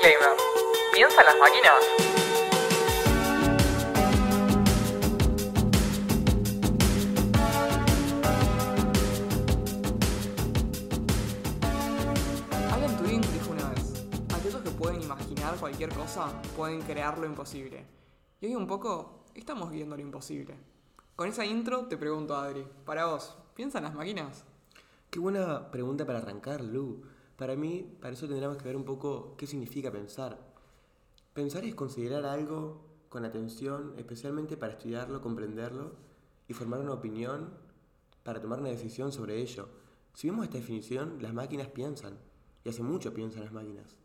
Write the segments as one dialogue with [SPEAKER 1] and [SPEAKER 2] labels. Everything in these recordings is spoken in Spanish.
[SPEAKER 1] Disclaimer. ¿Piensan las máquinas?
[SPEAKER 2] Alan Turing dijo una vez, aquellos que pueden imaginar cualquier cosa pueden crear lo imposible. Y hoy un poco estamos viendo lo imposible. Con esa intro te pregunto, Adri, para vos, ¿piensan las máquinas?
[SPEAKER 3] Qué buena pregunta para arrancar, Lu. Para mí, para eso tendríamos que ver un poco qué significa pensar. Pensar es considerar algo con atención, especialmente para estudiarlo, comprenderlo y formar una opinión para tomar una decisión sobre ello. Si vemos esta definición, las máquinas piensan. Y hace mucho piensan las máquinas.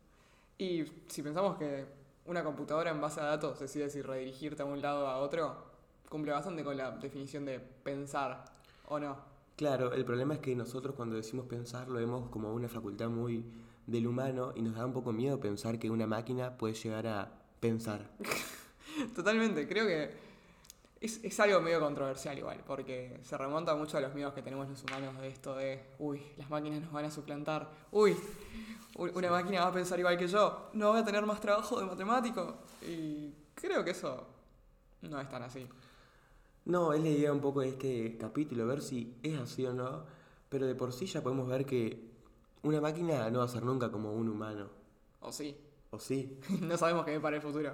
[SPEAKER 2] Y si pensamos que una computadora en base a datos decide si redirigirte a un lado o a otro, cumple bastante con la definición de pensar, ¿o no?
[SPEAKER 3] Claro, el problema es que nosotros cuando decimos pensar lo vemos como una facultad muy del humano y nos da un poco miedo pensar que una máquina puede llegar a pensar.
[SPEAKER 2] Totalmente, creo que es, es algo medio controversial igual, porque se remonta mucho a los miedos que tenemos los humanos de esto de, uy, las máquinas nos van a suplantar, uy, una máquina va a pensar igual que yo, no voy a tener más trabajo de matemático. Y creo que eso no es tan así.
[SPEAKER 3] No, es la idea un poco de este capítulo, ver si es así o no, pero de por sí ya podemos ver que una máquina no va a ser nunca como un humano.
[SPEAKER 2] O sí,
[SPEAKER 3] ¿O sí?
[SPEAKER 2] no sabemos qué para el futuro.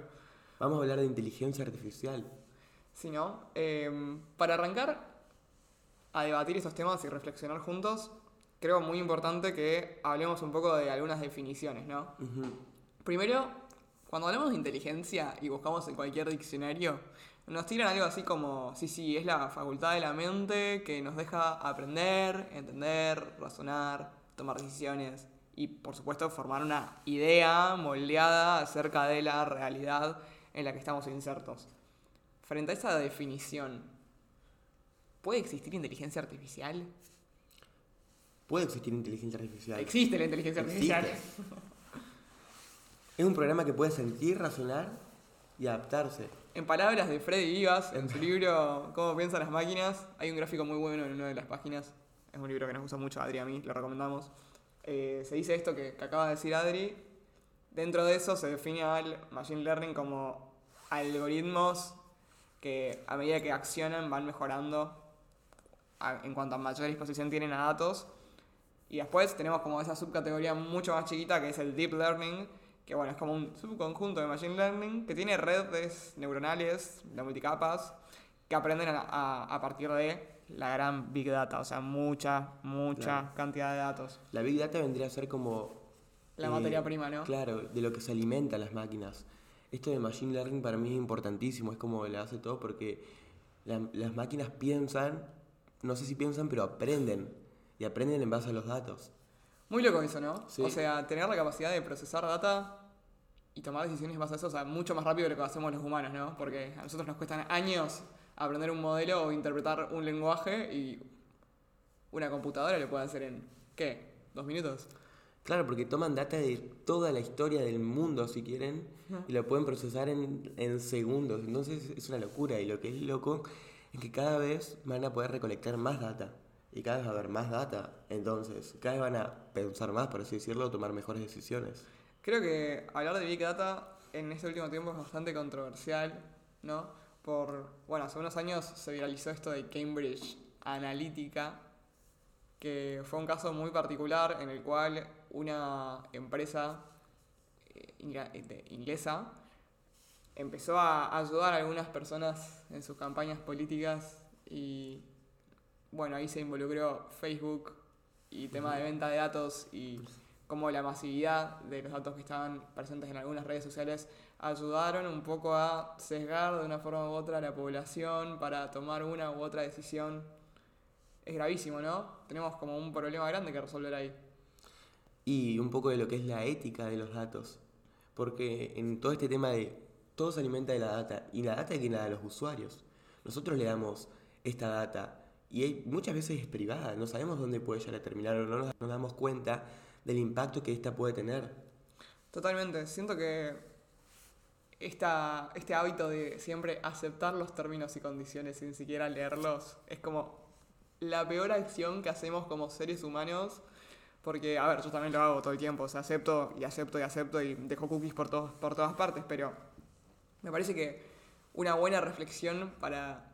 [SPEAKER 3] Vamos a hablar de inteligencia artificial.
[SPEAKER 2] Si no, Em, para arrancar a debatir estos temas y reflexionar juntos, creo muy importante que hablemos un poco de algunas definiciones, ¿no? Primero, cuando hablamos de inteligencia y buscamos en cualquier diccionario, nos tiran algo así como, sí, sí, es la facultad de la mente que nos deja aprender, entender, razonar, tomar decisiones y, por supuesto, formar una idea moldeada acerca de la realidad en la que estamos insertos. Frente a esa definición, ¿puede existir inteligencia artificial?
[SPEAKER 3] ¿Puede existir inteligencia artificial?
[SPEAKER 2] Existe la inteligencia
[SPEAKER 3] Existe. Es un programa que puede sentir, razonar y adaptarse.
[SPEAKER 2] En palabras de Freddy Vivas, en su libro Cómo piensan las máquinas, hay un gráfico muy bueno en una de las páginas. Es un libro que nos gusta mucho Adri a mí, lo recomendamos. Eh, se dice esto que, que acaba de decir Adri. Dentro de eso se define al Machine Learning como algoritmos que a medida que accionan van mejorando a- en cuanto a mayor disposición tienen a datos. Y después tenemos como esa subcategoría mucho más chiquita que es el Deep Learning, que bueno, es como un subconjunto de Machine Learning que tiene redes neuronales, de multicapas, que aprenden a, a- a partir de la gran Big Data, o sea, mucha, mucha
[SPEAKER 3] Claro.
[SPEAKER 2] cantidad de datos.
[SPEAKER 3] La Big Data vendría a ser como...
[SPEAKER 2] La
[SPEAKER 3] eh,
[SPEAKER 2] materia prima, ¿no?
[SPEAKER 3] Claro, de lo que se alimentan las máquinas. Esto de Machine Learning para mí es importantísimo, es como le hace todo porque la- las máquinas piensan, no sé si piensan, pero aprenden. Y aprenden en base a los datos.
[SPEAKER 2] Muy loco eso, ¿no?
[SPEAKER 3] Sí.
[SPEAKER 2] O sea, tener la capacidad de procesar data y tomar decisiones a eso, o sea, mucho más rápido de lo que hacemos los humanos, ¿no? Porque a nosotros nos cuestan años aprender un modelo o interpretar un lenguaje y una computadora lo puede hacer en, ¿qué? ¿Dos minutos?
[SPEAKER 3] Claro, porque toman data de toda la historia del mundo, si quieren, y lo pueden procesar en, en segundos. Entonces es una locura. Y lo que es loco es que cada vez van a poder recolectar más data. Y cada vez va a haber más data. Entonces, cada vez van a pensar más, por así decirlo, tomar mejores decisiones.
[SPEAKER 2] Creo que hablar de Big Data en este último tiempo es bastante controversial, ¿no? Por, bueno, hace unos años se viralizó esto de Cambridge Analytica, que fue un caso muy particular en el cual una empresa eh, eh, inglesa empezó a ayudar a algunas personas en sus campañas políticas y bueno, ahí se involucró Facebook y tema de venta de datos y cómo la masividad de los datos que estaban presentes en algunas redes sociales ayudaron un poco a sesgar de una forma u otra a la población para tomar una u otra decisión. Es gravísimo, ¿no? Tenemos como un problema grande que resolver ahí.
[SPEAKER 3] Y un poco de lo que es la ética de los datos. Porque en todo este tema de todo se alimenta de la data y la data es quien la da a los usuarios. Nosotros le damos esta data y muchas veces es privada, no sabemos dónde puede llegar a terminar o no nos, nos damos cuenta del impacto que esta puede tener.
[SPEAKER 2] Totalmente. Siento que esta, este hábito de siempre aceptar los términos y condiciones sin siquiera leerlos es como la peor acción que hacemos como seres humanos Porque, a ver, yo también lo hago todo el tiempo, o sea, acepto y acepto y acepto y dejo cookies por, todos, por todas partes, pero me parece que una buena reflexión para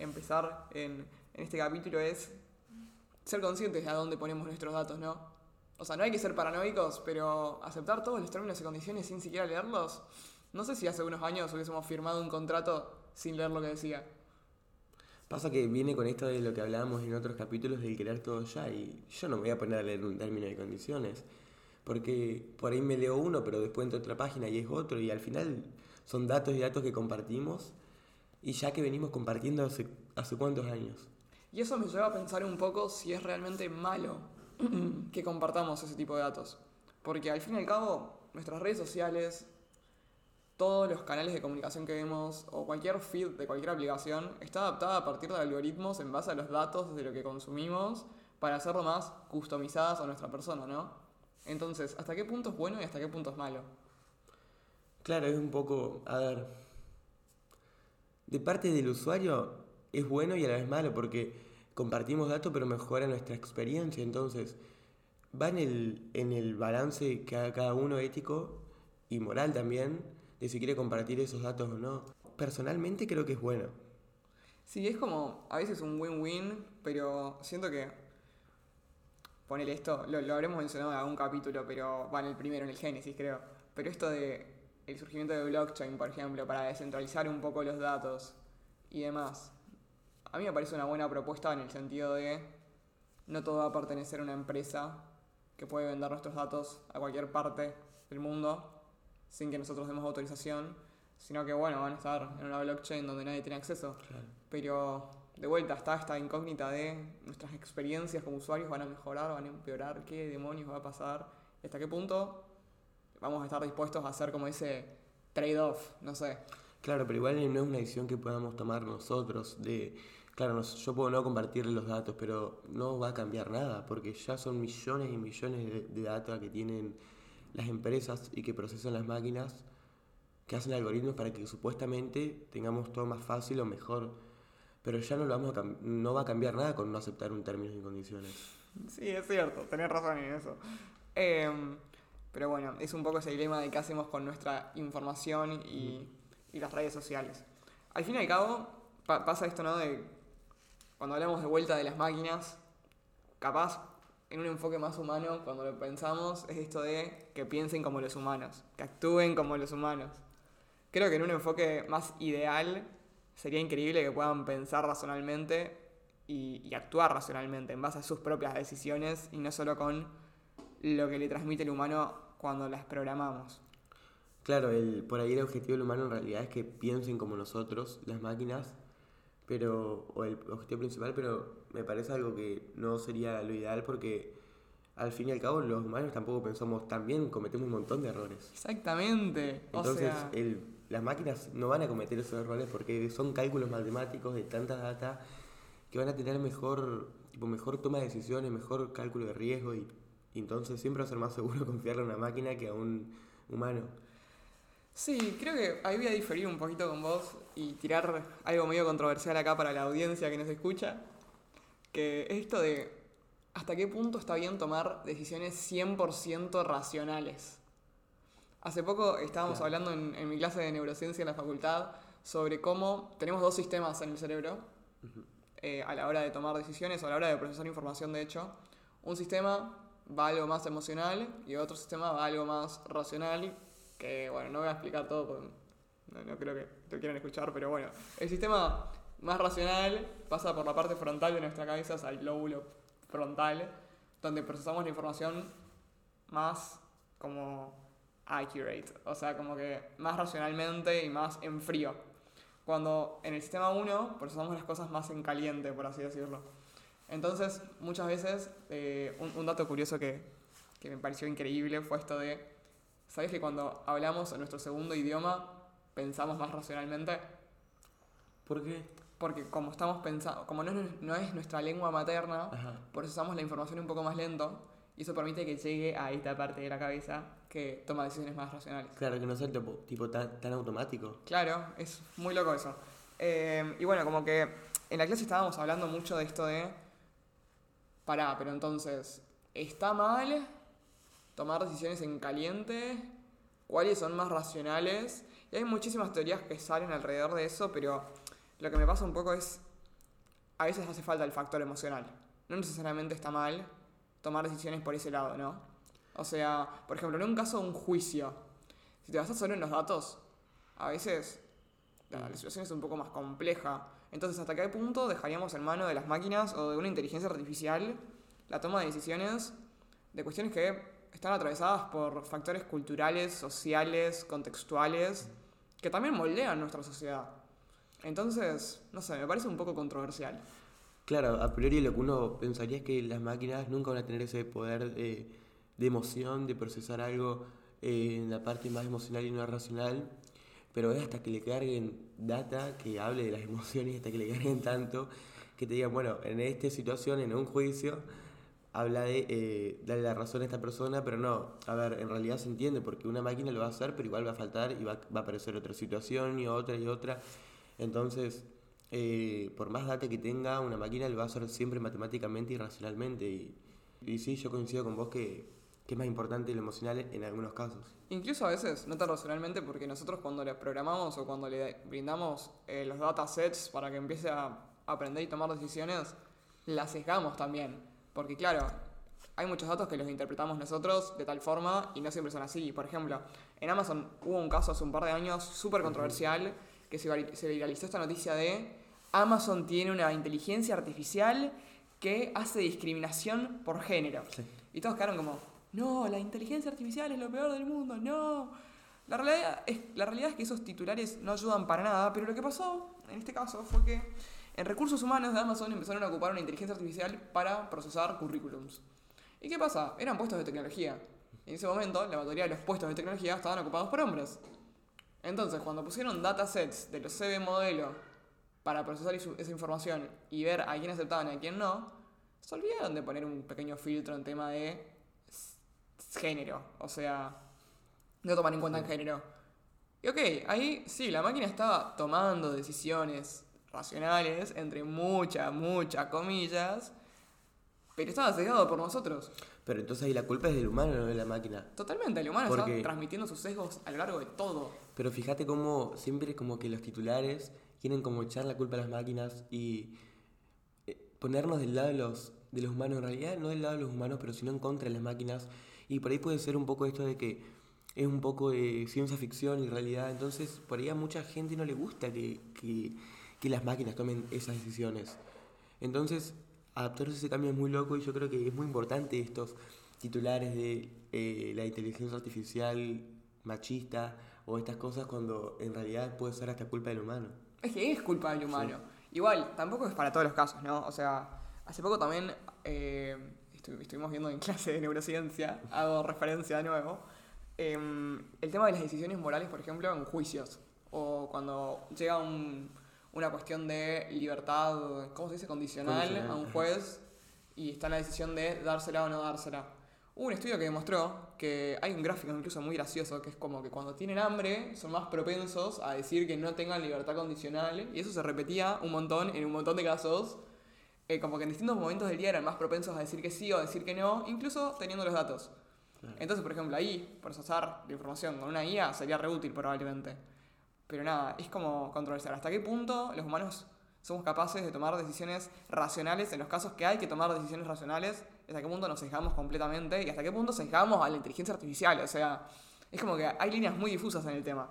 [SPEAKER 2] empezar en, en este capítulo es ser conscientes de a dónde ponemos nuestros datos, ¿no? O sea, no hay que ser paranoicos, pero aceptar todos los términos y condiciones sin siquiera leerlos. No sé si hace unos años hubiésemos firmado un contrato sin leer lo que decía.
[SPEAKER 3] Pasa que viene con esto de lo que hablábamos en otros capítulos del querer todo ya y yo no me voy a poner a leer un término de condiciones porque por ahí me leo uno pero después entro a otra página y es otro y al final son datos y datos que compartimos y ya que venimos compartiendo hace cuántos años.
[SPEAKER 2] Y eso me lleva a pensar un poco si es realmente malo que compartamos ese tipo de datos. Porque al fin y al cabo, nuestras redes sociales, todos los canales de comunicación que vemos o cualquier feed de cualquier aplicación está adaptada a partir de algoritmos en base a los datos de lo que consumimos para hacerlo más customizadas a nuestra persona, ¿no? Entonces, ¿hasta qué punto es bueno y hasta qué punto es malo?
[SPEAKER 3] Claro, es un poco, a ver, de parte del usuario es bueno y a la vez malo porque compartimos datos pero mejora nuestra experiencia, entonces va en el, en el balance que haga cada uno ético y moral también de si quiere compartir esos datos o no. Personalmente creo que es bueno.
[SPEAKER 2] Sí, es como a veces un win-win, pero siento que. Poner esto, lo, lo, habremos mencionado en algún capítulo, pero va en el primero, en el Génesis, creo. Pero esto de el surgimiento de blockchain, por ejemplo, para descentralizar un poco los datos y demás. A mí me parece una buena propuesta en el sentido de no todo va a pertenecer a una empresa que puede vender nuestros datos a cualquier parte del mundo sin que nosotros demos autorización, sino que bueno, van a estar en una blockchain donde nadie tiene acceso. Pero de vuelta está esta incógnita de nuestras experiencias como usuarios van a mejorar, van a empeorar, qué demonios va a pasar, hasta qué punto vamos a estar dispuestos a hacer como ese trade-off, no sé.
[SPEAKER 3] Claro, pero igual no es una decisión que podamos tomar nosotros de, claro, yo puedo no compartir los datos, pero no va a cambiar nada, porque ya son millones y millones de, de datos que tienen las empresas y que procesan las máquinas que hacen algoritmos para que supuestamente tengamos todo más fácil o mejor. Pero ya no, lo vamos a no va a cambiar nada con no aceptar un término y condiciones.
[SPEAKER 2] Sí, es cierto, tenés razón en eso. Em, pero bueno, es un poco ese dilema de qué hacemos con nuestra información y, y las redes sociales. Al fin y al cabo, pasa esto, ¿no? De cuando hablamos de vuelta de las máquinas, capaz en un enfoque más humano, cuando lo pensamos, es esto de que piensen como los humanos, que actúen como los humanos. Creo que en un enfoque más ideal sería increíble que puedan pensar racionalmente y, actuar racionalmente en base a sus propias decisiones y no solo con lo que le transmite el humano cuando las programamos.
[SPEAKER 3] Claro, el, por ahí el objetivo del humano en realidad es que piensen como nosotros, las máquinas, pero o el objetivo principal, pero me parece algo que no sería lo ideal porque al fin y al cabo los humanos tampoco pensamos tan bien, cometemos un montón de errores.
[SPEAKER 2] Exactamente.
[SPEAKER 3] Entonces el, las máquinas no van a cometer esos errores porque son cálculos matemáticos de tanta data que van a tener mejor, tipo, mejor toma de decisiones, mejor cálculo de riesgo y, y entonces siempre va a ser más seguro confiarle a una máquina que a un humano.
[SPEAKER 2] Sí, creo que ahí voy a diferir un poquito con vos y tirar algo medio controversial acá para la audiencia que nos escucha, que es esto de hasta qué punto está bien tomar decisiones 100% racionales. Hace poco estábamos hablando en, mi clase de neurociencia en la facultad sobre cómo tenemos dos sistemas en el cerebro eh, a la hora de tomar decisiones o a la hora de procesar información, de hecho. Un sistema va a algo más emocional y otro sistema va a algo más racional que bueno, no voy a explicar todo porque no, creo que lo quieran escuchar, pero bueno, el sistema más racional pasa por la parte frontal de nuestra cabeza, o sea, el lóbulo frontal, donde procesamos la información más como accurate, o sea, como que más racionalmente y más en frío. Cuando en el sistema 1 procesamos las cosas más en caliente, por así decirlo. Entonces, muchas veces, eh, un, un, dato curioso que, que me pareció increíble fue esto de ¿Sabes que cuando hablamos en nuestro segundo idioma pensamos más racionalmente?
[SPEAKER 3] ¿Por qué?
[SPEAKER 2] Porque como estamos pensando, como no, no es nuestra lengua materna, procesamos la información un poco más lento y eso permite que llegue a esta parte de la cabeza que toma decisiones más racionales.
[SPEAKER 3] Claro, que no sea tipo, tipo tan, tan, automático.
[SPEAKER 2] Claro, es muy loco eso. Eh, y bueno, como que en la clase estábamos hablando mucho de esto de, pará, pero entonces ¿está mal tomar decisiones en caliente? ¿Cuáles son más racionales? Y hay muchísimas teorías que salen alrededor de eso, pero lo que me pasa un poco es, a veces hace falta el factor emocional. No necesariamente está mal tomar decisiones por ese lado, ¿no? O sea, por ejemplo, en un caso de un juicio, si te basas solo en los datos, a veces la, la situación es un poco más compleja. Entonces, ¿hasta qué punto dejaríamos en mano de las máquinas o de una inteligencia artificial la toma de decisiones de cuestiones que están atravesadas por factores culturales, sociales, contextuales, que también moldean nuestra sociedad? Entonces, no sé, me parece un poco controversial.
[SPEAKER 3] Claro, a priori lo que uno pensaría es que las máquinas nunca van a tener ese poder de, de emoción, de procesar algo eh, en la parte más emocional y no racional, pero es hasta que le carguen data que hable de las emociones, hasta que le carguen tanto, que te digan, bueno, en esta situación, en un juicio, habla de eh, darle la razón a esta persona, pero no, a ver, en realidad se entiende, porque una máquina lo va a hacer, pero igual va a faltar y va, va a aparecer otra situación y otra y otra. Entonces, eh, por más data que tenga, una máquina lo va a hacer siempre matemáticamente y racionalmente. Y, y sí, yo coincido con vos que, que es más importante lo emocional en algunos casos.
[SPEAKER 2] Incluso a veces, no tan racionalmente, porque nosotros cuando le programamos o cuando le brindamos eh, los datasets para que empiece a aprender y tomar decisiones, la sesgamos también. Porque claro, hay muchos datos que los interpretamos nosotros de tal forma y no siempre son así. Por ejemplo, en Amazon hubo un caso hace un par de años súper controversial que se viralizó esta noticia de Amazon tiene una inteligencia artificial que hace discriminación por género.
[SPEAKER 3] Sí.
[SPEAKER 2] Y todos quedaron como, no, la inteligencia artificial es lo peor del mundo, no. La realidad, es, la realidad es que esos titulares no ayudan para nada, pero lo que pasó en este caso fue que en recursos humanos de Amazon empezaron a ocupar una inteligencia artificial para procesar currículums. ¿Y qué pasa? Eran puestos de tecnología. En ese momento, la mayoría de los puestos de tecnología estaban ocupados por hombres. Entonces, cuando pusieron datasets de los CV modelo para procesar esa información y ver a quién aceptaban y a quién no, se olvidaron de poner un pequeño filtro en tema de género. O sea, no tomar en cuenta el género. Y ok, ahí sí, la máquina estaba tomando decisiones racionales, entre muchas, muchas comillas, pero estaba sesgado por nosotros.
[SPEAKER 3] Pero entonces ahí la culpa es del humano, no de la máquina.
[SPEAKER 2] Totalmente, el humano
[SPEAKER 3] Porque-
[SPEAKER 2] está transmitiendo sus sesgos a lo largo de todo.
[SPEAKER 3] Pero fíjate cómo siempre como que los titulares quieren como echar la culpa a las máquinas y eh, ponernos del lado de los, de los humanos. En realidad no del lado de los humanos, pero sino en contra de las máquinas. Y por ahí puede ser un poco esto de que es un poco de ciencia ficción y realidad. Entonces por ahí a mucha gente no le gusta que, que, que las máquinas tomen esas decisiones. Entonces adaptarse a ese cambio es muy loco y yo creo que es muy importante estos titulares de eh, la inteligencia artificial machista o estas cosas cuando en realidad puede ser hasta culpa del humano.
[SPEAKER 2] Es que es culpa del humano. Igual, tampoco es para todos los casos, ¿no? O sea, hace poco también eh, estu- estuvimos viendo en clase de neurociencia, hago referencia de nuevo, em, el tema de las decisiones morales, por ejemplo, en juicios. O cuando llega un- una cuestión de libertad, ¿cómo se dice? Condicional,
[SPEAKER 3] Condicional,
[SPEAKER 2] a un juez y está en la decisión de dársela o no dársela. Hubo un estudio que demostró que hay un gráfico incluso muy gracioso, que es como que cuando tienen hambre son más propensos a decir que no tengan libertad condicional, y eso se repetía un montón en un montón de casos, eh, como que en distintos momentos del día eran más propensos a decir que sí o a decir que no, incluso teniendo los datos. Entonces, por ejemplo, ahí, procesar la información con una IA sería re útil probablemente. Pero nada, es como controversial. ¿Hasta qué punto los humanos somos capaces de tomar decisiones racionales en los casos que hay que tomar decisiones racionales? ¿Hasta qué punto nos sesgamos completamente? ¿Y hasta qué punto sesgamos a la inteligencia artificial? O sea, es como que hay líneas muy difusas en el tema.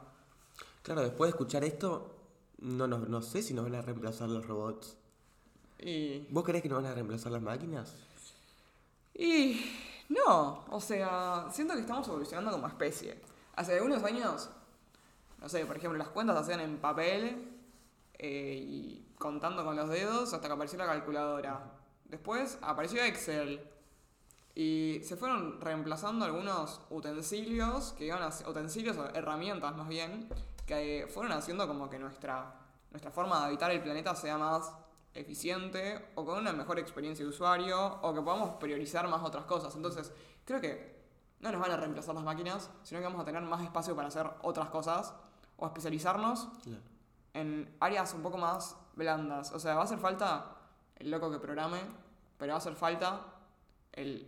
[SPEAKER 3] Claro, después de escuchar esto, no, no, no sé si nos van a reemplazar los robots.
[SPEAKER 2] Y.
[SPEAKER 3] ¿Vos creés que nos van a reemplazar las máquinas?
[SPEAKER 2] Y. No, o sea, siento que estamos evolucionando como especie. Hace algunos años, no sé, por ejemplo, las cuentas se hacían en papel eh, y contando con los dedos hasta que apareció la calculadora. Después apareció Excel y se fueron reemplazando algunos utensilios que iban a utensilios o herramientas más bien que fueron haciendo como que nuestra nuestra forma de habitar el planeta sea más eficiente o con una mejor experiencia de usuario o que podamos priorizar más otras cosas. Entonces, creo que no nos van a reemplazar las máquinas, sino que vamos a tener más espacio para hacer otras cosas o especializarnos
[SPEAKER 3] Claro.
[SPEAKER 2] en áreas un poco más blandas. O sea, va a hacer falta el loco que programe, pero va a hacer falta el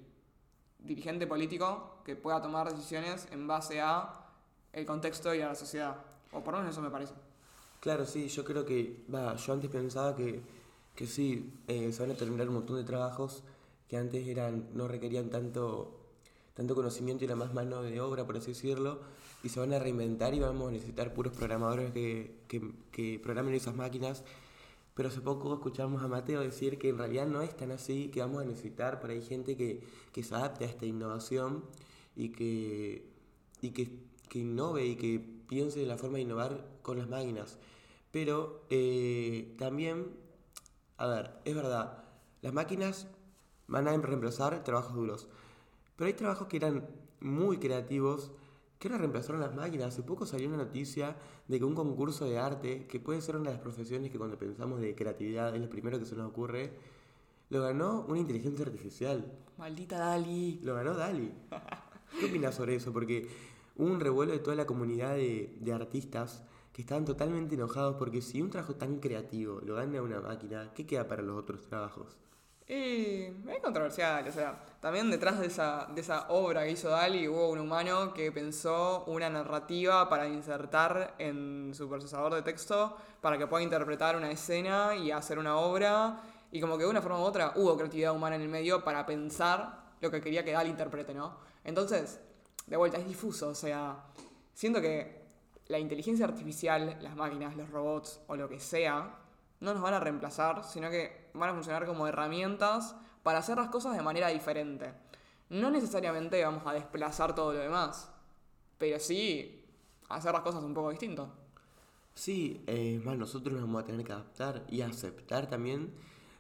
[SPEAKER 2] dirigente político que pueda tomar decisiones en base a el contexto y a la sociedad. O por lo menos eso me parece.
[SPEAKER 3] Claro, sí, yo creo que, va, yo antes pensaba que, que sí, eh, se van a terminar un montón de trabajos que antes eran, no requerían tanto, tanto conocimiento y era más mano de obra, por así decirlo, y se van a reinventar y vamos a necesitar puros programadores que, que, que programen esas máquinas. Pero hace poco escuchamos a Mateo decir que en realidad no es tan así, que vamos a necesitar por ahí gente que, que se adapte a esta innovación y que, y que, que innove y que piense en la forma de innovar con las máquinas. Pero eh, también, a ver, es verdad, las máquinas van a reemplazar trabajos duros. Pero hay trabajos que eran muy creativos que ahora reemplazaron las máquinas. Hace poco salió una noticia de que un concurso de arte, que puede ser una de las profesiones que cuando pensamos de creatividad es lo primero que se nos ocurre, lo ganó una inteligencia artificial.
[SPEAKER 2] Maldita Dali.
[SPEAKER 3] Lo ganó Dali. ¿Qué opinas sobre eso? Porque hubo un revuelo de toda la comunidad de, de artistas que estaban totalmente enojados porque si un trabajo tan creativo lo gana una máquina, ¿qué queda para los otros trabajos?
[SPEAKER 2] Y es controversial, o sea, también detrás de esa, de esa obra que hizo Dali hubo un humano que pensó una narrativa para insertar en su procesador de texto para que pueda interpretar una escena y hacer una obra. Y como que de una forma u otra hubo creatividad humana en el medio para pensar lo que quería que Dali interprete, ¿no? Entonces, de vuelta, es difuso, o sea, siento que la inteligencia artificial, las máquinas, los robots o lo que sea, no nos van a reemplazar, sino que van a funcionar como herramientas para hacer las cosas de manera diferente. No necesariamente vamos a desplazar todo lo demás, pero sí hacer las cosas un poco distinto.
[SPEAKER 3] Sí, eh, más nosotros nos vamos a tener que adaptar y aceptar también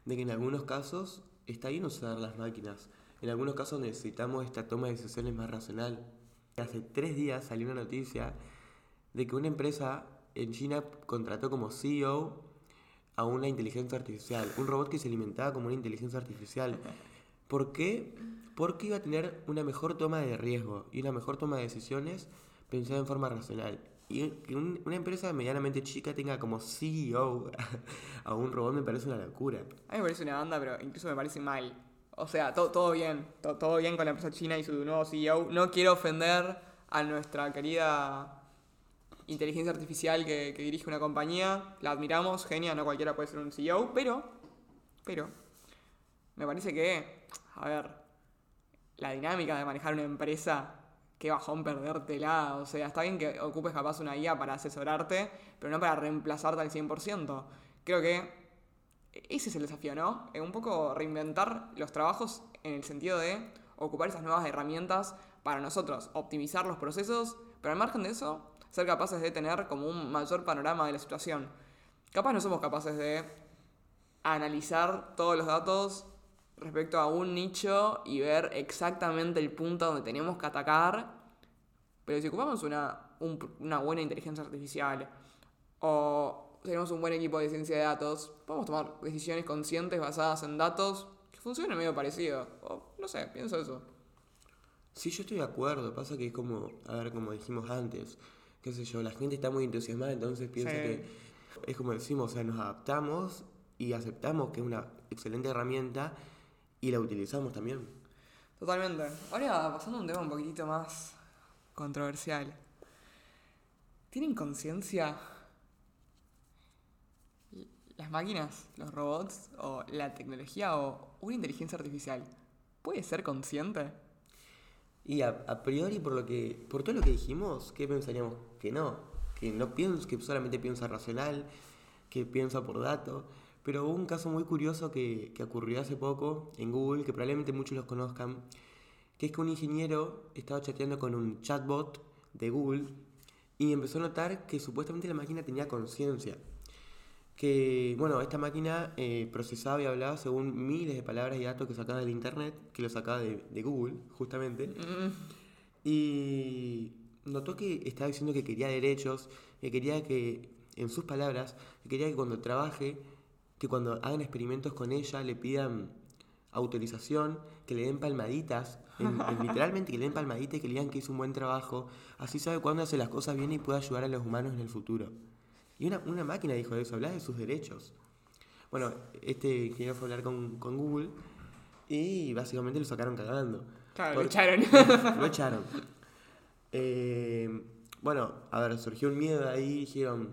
[SPEAKER 3] de que en algunos casos está bien usar las máquinas. En algunos casos necesitamos esta toma de decisiones más racional. Hace tres días salió una noticia de que una empresa en China contrató como CEO a una inteligencia artificial, un robot que se alimentaba como una inteligencia artificial. ¿Por qué? Porque iba a tener una mejor toma de riesgo y una mejor toma de decisiones pensada en forma racional. Y que un- una empresa medianamente chica tenga como CEO a un robot me parece una locura.
[SPEAKER 2] A mí me parece una banda, pero incluso me parece mal. O sea, to- todo bien, to- todo bien con la empresa china y su nuevo CEO. No quiero ofender a nuestra querida inteligencia artificial que, dirige una compañía. La admiramos, genia, no cualquiera puede ser un CEO, pero, pero, me parece que, a ver, la dinámica de manejar una empresa, qué bajón perdértela. O sea, está bien que ocupes capaz una guía para asesorarte, pero no para reemplazarte al 100%. Creo que ese es el desafío, ¿no? Eh, un poco reinventar los trabajos en el sentido de ocupar esas nuevas herramientas para nosotros, optimizar los procesos, pero al margen de eso, ser capaces de tener como un mayor panorama de la situación. Capaz no somos capaces de analizar todos los datos respecto a un nicho y ver exactamente el punto donde tenemos que atacar, pero si ocupamos una, un- una buena inteligencia artificial o tenemos un buen equipo de ciencia de datos, podemos tomar decisiones conscientes basadas en datos que funcionen medio parecido. O no sé, pienso eso.
[SPEAKER 3] Sí, yo estoy de acuerdo. Pasa que es como, a ver, como dijimos antes, qué sé yo, la gente está muy entusiasmada, entonces piensa
[SPEAKER 2] Sí.
[SPEAKER 3] que es como decimos, o sea, nos adaptamos y aceptamos que es una excelente herramienta y la utilizamos también.
[SPEAKER 2] Totalmente. Ahora, pasando a un tema un poquitito más controversial. ¿Tienen conciencia las máquinas, los robots, o la tecnología, o una inteligencia artificial? ¿Puede ser consciente?
[SPEAKER 3] Y a, priori, por lo que por todo lo que dijimos, ¿qué pensaríamos? Que no. Que no piensa, que solamente piensa racional, que piensa por datos. Pero hubo un caso muy curioso que, que ocurrió hace poco en Google, que probablemente muchos los conozcan, que es que un ingeniero estaba chateando con un chatbot de Google y empezó a notar que supuestamente la máquina tenía conciencia. Que, bueno, esta máquina eh, procesaba y hablaba según miles de palabras y datos que sacaba del internet, que lo sacaba de, de Google, justamente.
[SPEAKER 2] Mm,
[SPEAKER 3] Y notó que estaba diciendo que quería derechos, que quería que, en sus palabras, que quería que cuando trabaje, que cuando hagan experimentos con ella le pidan autorización, que le den palmaditas, en- en literalmente que le den palmaditas y que le digan que hizo un buen trabajo, así sabe cuándo hace las cosas bien y puede ayudar a los humanos en el futuro. Y una, una máquina dijo eso, habla de sus derechos. Bueno, este ingeniero fue a hablar con, con Google y básicamente lo sacaron cagando.
[SPEAKER 2] Claro,
[SPEAKER 3] Por-
[SPEAKER 2] lo echaron.
[SPEAKER 3] Lo echaron. Eh, bueno, a ver, surgió un miedo ahí, dijeron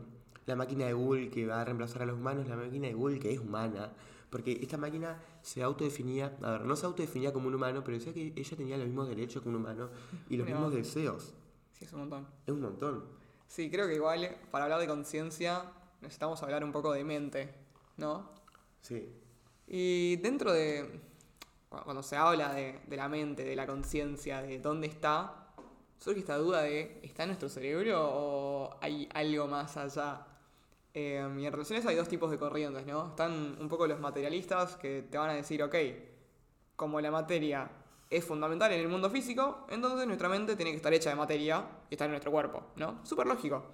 [SPEAKER 3] la máquina de Google que va a reemplazar a los humanos, la máquina de Google que es humana, porque esta máquina se autodefinía, a ver, no se autodefinía como un humano, pero decía que ella tenía los mismos derechos que un humano y los
[SPEAKER 2] Mira
[SPEAKER 3] mismos deseos.
[SPEAKER 2] Sí, es un montón.
[SPEAKER 3] Es un montón.
[SPEAKER 2] Sí, creo que igual para hablar de conciencia necesitamos hablar un poco de mente, ¿no?
[SPEAKER 3] Sí.
[SPEAKER 2] Y dentro de. cu- Cuando se habla de, de la mente, de la conciencia, de dónde está, surge esta duda de: ¿está en nuestro cerebro o hay algo más allá? Eh, y en relaciones hay dos tipos de corrientes, ¿no? Están un poco los materialistas que te van a decir: ok, como la materia es fundamental en el mundo físico, entonces nuestra mente tiene que estar hecha de materia y estar en nuestro cuerpo, ¿no? Súper lógico.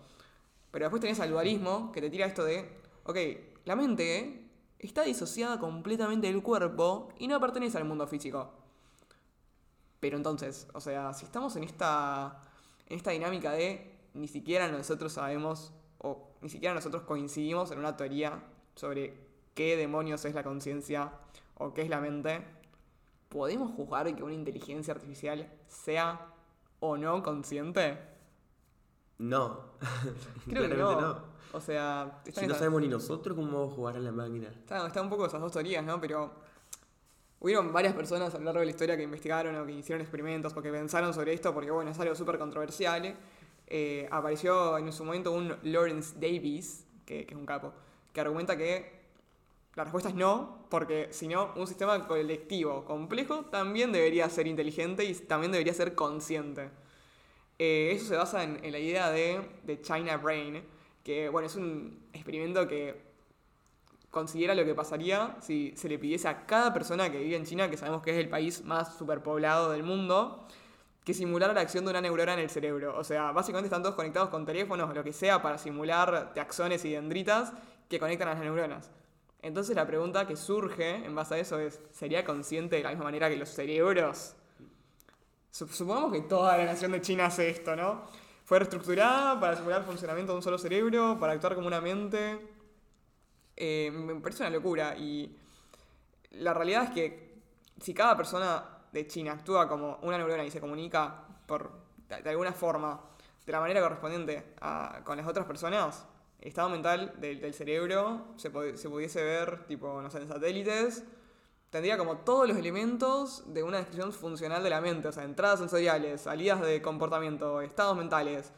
[SPEAKER 2] Pero después tenés al dualismo que te tira esto de, ok, la mente está disociada completamente del cuerpo y no pertenece al mundo físico. Pero entonces, o sea, si estamos en esta, en esta dinámica de ni siquiera nosotros sabemos o ni siquiera nosotros coincidimos en una teoría sobre qué demonios es la conciencia o qué es la mente, ¿podemos juzgar que una inteligencia artificial sea o no consciente?
[SPEAKER 3] No.
[SPEAKER 2] Creo que no. O sea,
[SPEAKER 3] Si no sabemos ni nosotros cómo vamos a jugar a la máquina.
[SPEAKER 2] Está, está un poco esas dos teorías, ¿no? Pero hubieron varias personas a lo largo de la historia que investigaron o que hicieron experimentos o que pensaron sobre esto porque, bueno, es algo súper controversial. Eh, apareció en su momento un Lawrence Davis, que, que es un capo, que argumenta que la respuesta es no, porque si no, un sistema colectivo complejo también debería ser inteligente y también debería ser consciente. Eh, eso se basa en, la idea de, de China Brain, que bueno, es un experimento que considera lo que pasaría si se le pidiese a cada persona que vive en China, que sabemos que es el país más superpoblado del mundo, que simulara la acción de una neurona en el cerebro. O sea, básicamente están todos conectados con teléfonos lo que sea para simular taxones y dendritas que conectan a las neuronas. Entonces la pregunta que surge en base a eso es, ¿sería consciente de la misma manera que los cerebros? Sup- Supongamos que toda la nación de China hace esto, ¿no? Fue reestructurada para simular el funcionamiento de un solo cerebro, para actuar como una mente. Eh, me parece una locura y la realidad es que si cada persona de China actúa como una neurona y se comunica por, de, alguna forma, de la manera correspondiente con las otras personas, estado mental del, cerebro se, se pudiese ver, tipo, no sé, en satélites, tendría como todos los elementos de una descripción funcional de la mente, o sea, entradas sensoriales, salidas de comportamiento, estados mentales,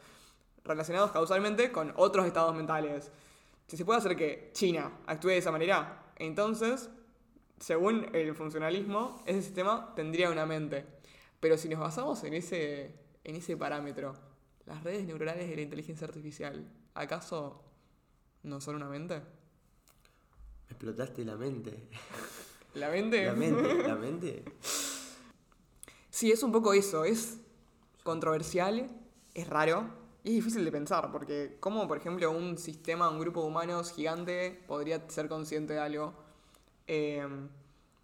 [SPEAKER 2] relacionados causalmente con otros estados mentales. Si se puede hacer que China actúe de esa manera, entonces, según el funcionalismo, ese sistema tendría una mente. Pero si nos basamos en ese, en ese parámetro, las redes neuronales de la inteligencia artificial, ¿acaso no son una mente?
[SPEAKER 3] Me explotaste la mente.
[SPEAKER 2] La mente...
[SPEAKER 3] La mente, la mente.
[SPEAKER 2] Sí, es un poco eso, es controversial, es raro y es difícil de pensar, porque cómo, por ejemplo, un sistema, un grupo de humanos gigante podría ser consciente de algo. Eh,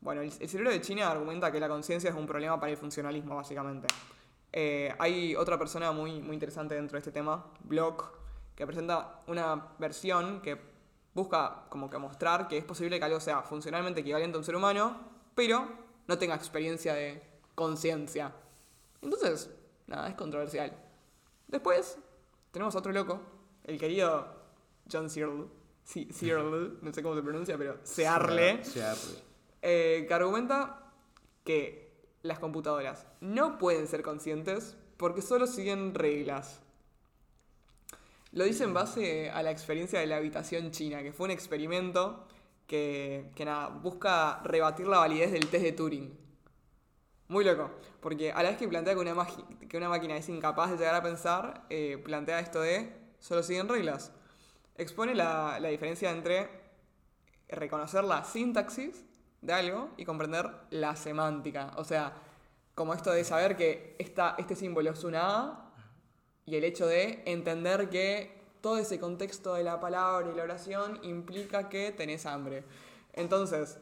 [SPEAKER 2] bueno, el, el cerebro de China argumenta que la conciencia es un problema para el funcionalismo, básicamente. Eh, hay otra persona muy, muy interesante dentro de este tema, Block, que presenta una versión que busca como que mostrar que es posible que algo sea funcionalmente equivalente a un ser humano, pero no tenga experiencia de conciencia. Entonces, nada, es controversial. Después, tenemos a otro loco, el querido John Searle, sí, Searle, no sé cómo se pronuncia, pero Searle,
[SPEAKER 3] Searle.
[SPEAKER 2] eh, que argumenta que las computadoras no pueden ser conscientes porque solo siguen reglas. Lo dice en base a la experiencia de la habitación china, que fue un experimento que, que nada, busca rebatir la validez del test de Turing. Muy loco, porque a la vez que plantea que una, que una máquina es incapaz de llegar a pensar, eh, plantea esto de solo siguen reglas. Expone la, la diferencia entre reconocer la sintaxis de algo y comprender la semántica. O sea, como esto de saber que esta, este símbolo es una A y el hecho de entender que todo ese contexto de la palabra y la oración implica que tenés hambre. Entonces,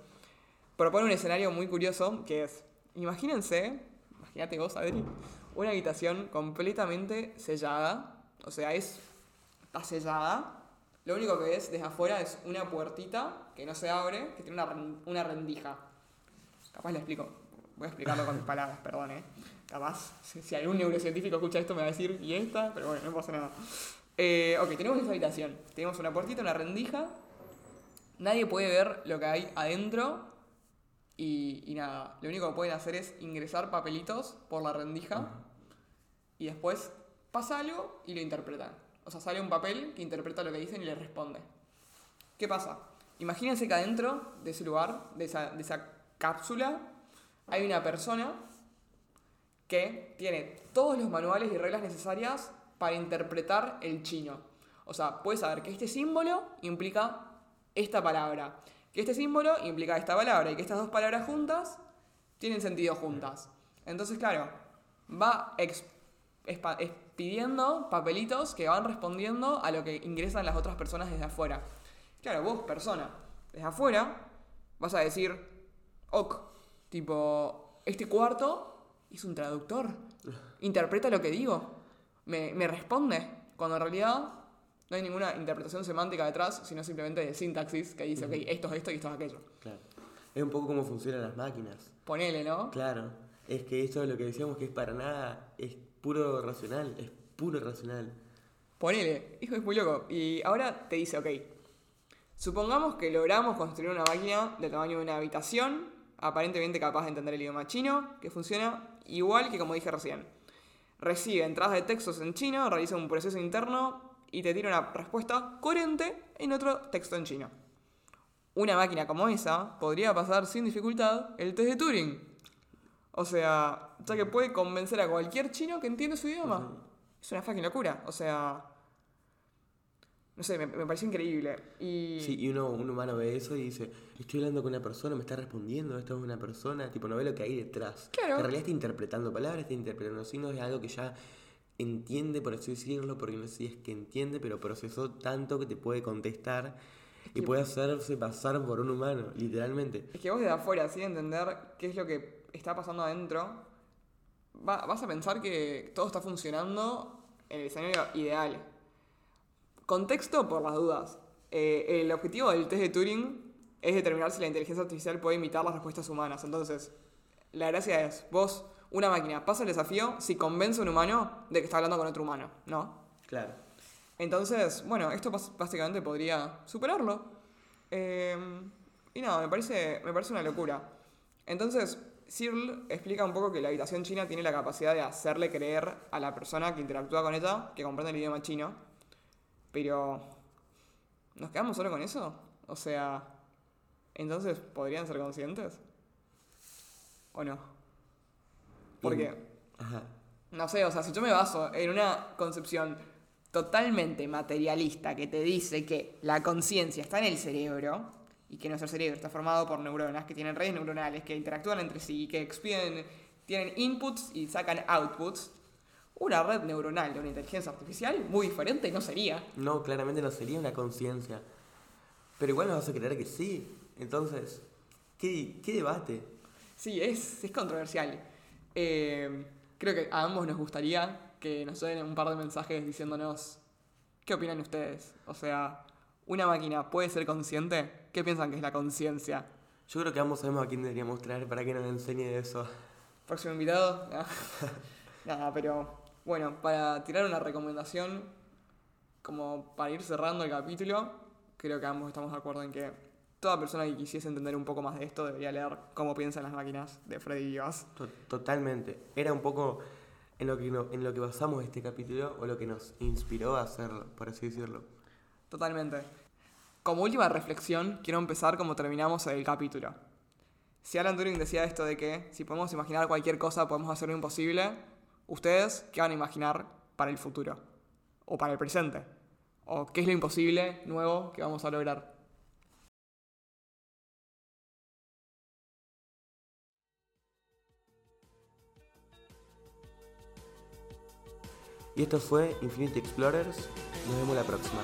[SPEAKER 2] propone un escenario muy curioso que es, imagínense, imagínate vos, Adri, una habitación completamente sellada, o sea, es, está sellada, lo único que ves desde afuera es una puertita que no se abre, que tiene una, una rendija. Capaz le explico Voy a explicarlo con mis palabras, perdón, ¿eh? Capaz, si, algún neurocientífico escucha esto me va a decir, ¿y esta? Pero bueno, no pasa nada. Eh, ok, tenemos esta habitación. Tenemos una puertita, una rendija. Nadie puede ver lo que hay adentro. Y, y nada, lo único que pueden hacer es ingresar papelitos por la rendija. Y después pasa algo y lo interpretan. O sea, sale un papel que interpreta lo que dicen y le responde. ¿Qué pasa? Imagínense que adentro de ese lugar, de esa, de esa cápsula, hay una persona que tiene todos los manuales y reglas necesarias para interpretar el chino. O sea, puede saber que este símbolo implica esta palabra, que este símbolo implica esta palabra y que estas dos palabras juntas tienen sentido juntas. Entonces, claro, va pidiendo papelitos que van respondiendo a lo que ingresan las otras personas desde afuera. Claro, vos, persona, desde afuera, vas a decir, ok, tipo, este cuarto es un traductor, interpreta lo que digo, me, me responde, cuando en realidad no hay ninguna interpretación semántica detrás, sino simplemente de sintaxis que dice, ok, esto es esto y esto es aquello.
[SPEAKER 3] Claro. Es un poco como funcionan las máquinas.
[SPEAKER 2] Ponele, ¿no?
[SPEAKER 3] Claro. Es que esto es lo que decíamos que es para nada, es puro racional, es puro racional.
[SPEAKER 2] Ponele, hijo es muy loco. Y ahora te dice, ok, supongamos que logramos construir una máquina del tamaño de una habitación, aparentemente capaz de entender el idioma chino, que funciona igual que como dije recién. Recibe entradas de textos en chino, realiza un proceso interno y te tira una respuesta coherente en otro texto en chino. Una máquina como esa podría pasar sin dificultad el test de Turing. O sea, ya que puede convencer a cualquier chino que entiende su idioma. Es una fucking locura. O sea. No sé, me, me parece increíble. Y.
[SPEAKER 3] Sí, y uno, un humano ve eso y dice, estoy hablando con una persona, me está respondiendo, esto es una persona, tipo, no ve lo que hay detrás.
[SPEAKER 2] Claro.
[SPEAKER 3] En realidad está interpretando palabras, está interpretando signos, es algo que ya entiende, por así decirlo, porque no sé si es que entiende, pero procesó tanto que te puede contestar y
[SPEAKER 2] que-
[SPEAKER 3] puede hacerse pasar por un humano, literalmente.
[SPEAKER 2] Es que vos desde afuera, sin entender qué es lo que está pasando adentro, va- vas a pensar que todo está funcionando en el escenario ideal. Contexto por las dudas. Eh, el objetivo del test de Turing es determinar si la inteligencia artificial puede imitar las respuestas humanas. Entonces, la gracia es, vos, una máquina, pasa el desafío si convence a un humano de que está hablando con otro humano, ¿no?
[SPEAKER 3] Claro.
[SPEAKER 2] Entonces, bueno, esto básicamente podría superarlo. Eh, y nada, me parece, me parece una locura. Entonces, Searle explica un poco que la habitación china tiene la capacidad de hacerle creer a la persona que interactúa con ella que comprende el idioma chino. Pero, ¿nos quedamos solo con eso? O sea, entonces, ¿podrían ser conscientes? ¿O no? Porque...
[SPEAKER 3] Ajá.
[SPEAKER 2] No sé, o sea, si yo me baso en una concepción totalmente materialista que te dice que la conciencia está en el cerebro y que nuestro cerebro está formado por neuronas que tienen redes neuronales que interactúan entre sí, que expiden, tienen inputs y sacan outputs, una red neuronal de una inteligencia artificial muy diferente no sería.
[SPEAKER 3] No, claramente no sería una conciencia. Pero igual me vas a creer que sí. Entonces, ¿qué, qué debate?
[SPEAKER 2] Sí, es, es controversial. Eh, creo que a ambos nos gustaría que nos den un par de mensajes diciéndonos qué opinan ustedes. O sea, ¿una máquina puede ser consciente? ¿Qué piensan que es la conciencia?
[SPEAKER 3] Yo creo que ambos sabemos a quién deberíamos traer para que nos enseñe eso.
[SPEAKER 2] Próximo invitado. Nah. Nada, pero bueno, para tirar una recomendación, como para ir cerrando el capítulo, creo que ambos estamos de acuerdo en que toda persona que quisiese entender un poco más de esto debería leer cómo piensan las máquinas de Freddy.
[SPEAKER 3] To- Totalmente. Era un poco en lo, que no- en lo que basamos este capítulo o lo que nos inspiró a hacerlo, por así decirlo.
[SPEAKER 2] Totalmente. Como última reflexión, quiero empezar como terminamos el capítulo. Si Alan Turing decía esto de que si podemos imaginar cualquier cosa, podemos hacer lo imposible, ¿ustedes qué van a imaginar para el futuro? ¿O para el presente? ¿O qué es lo imposible nuevo que vamos a lograr?
[SPEAKER 3] Y esto fue Infinity Explorers. Nos vemos la próxima.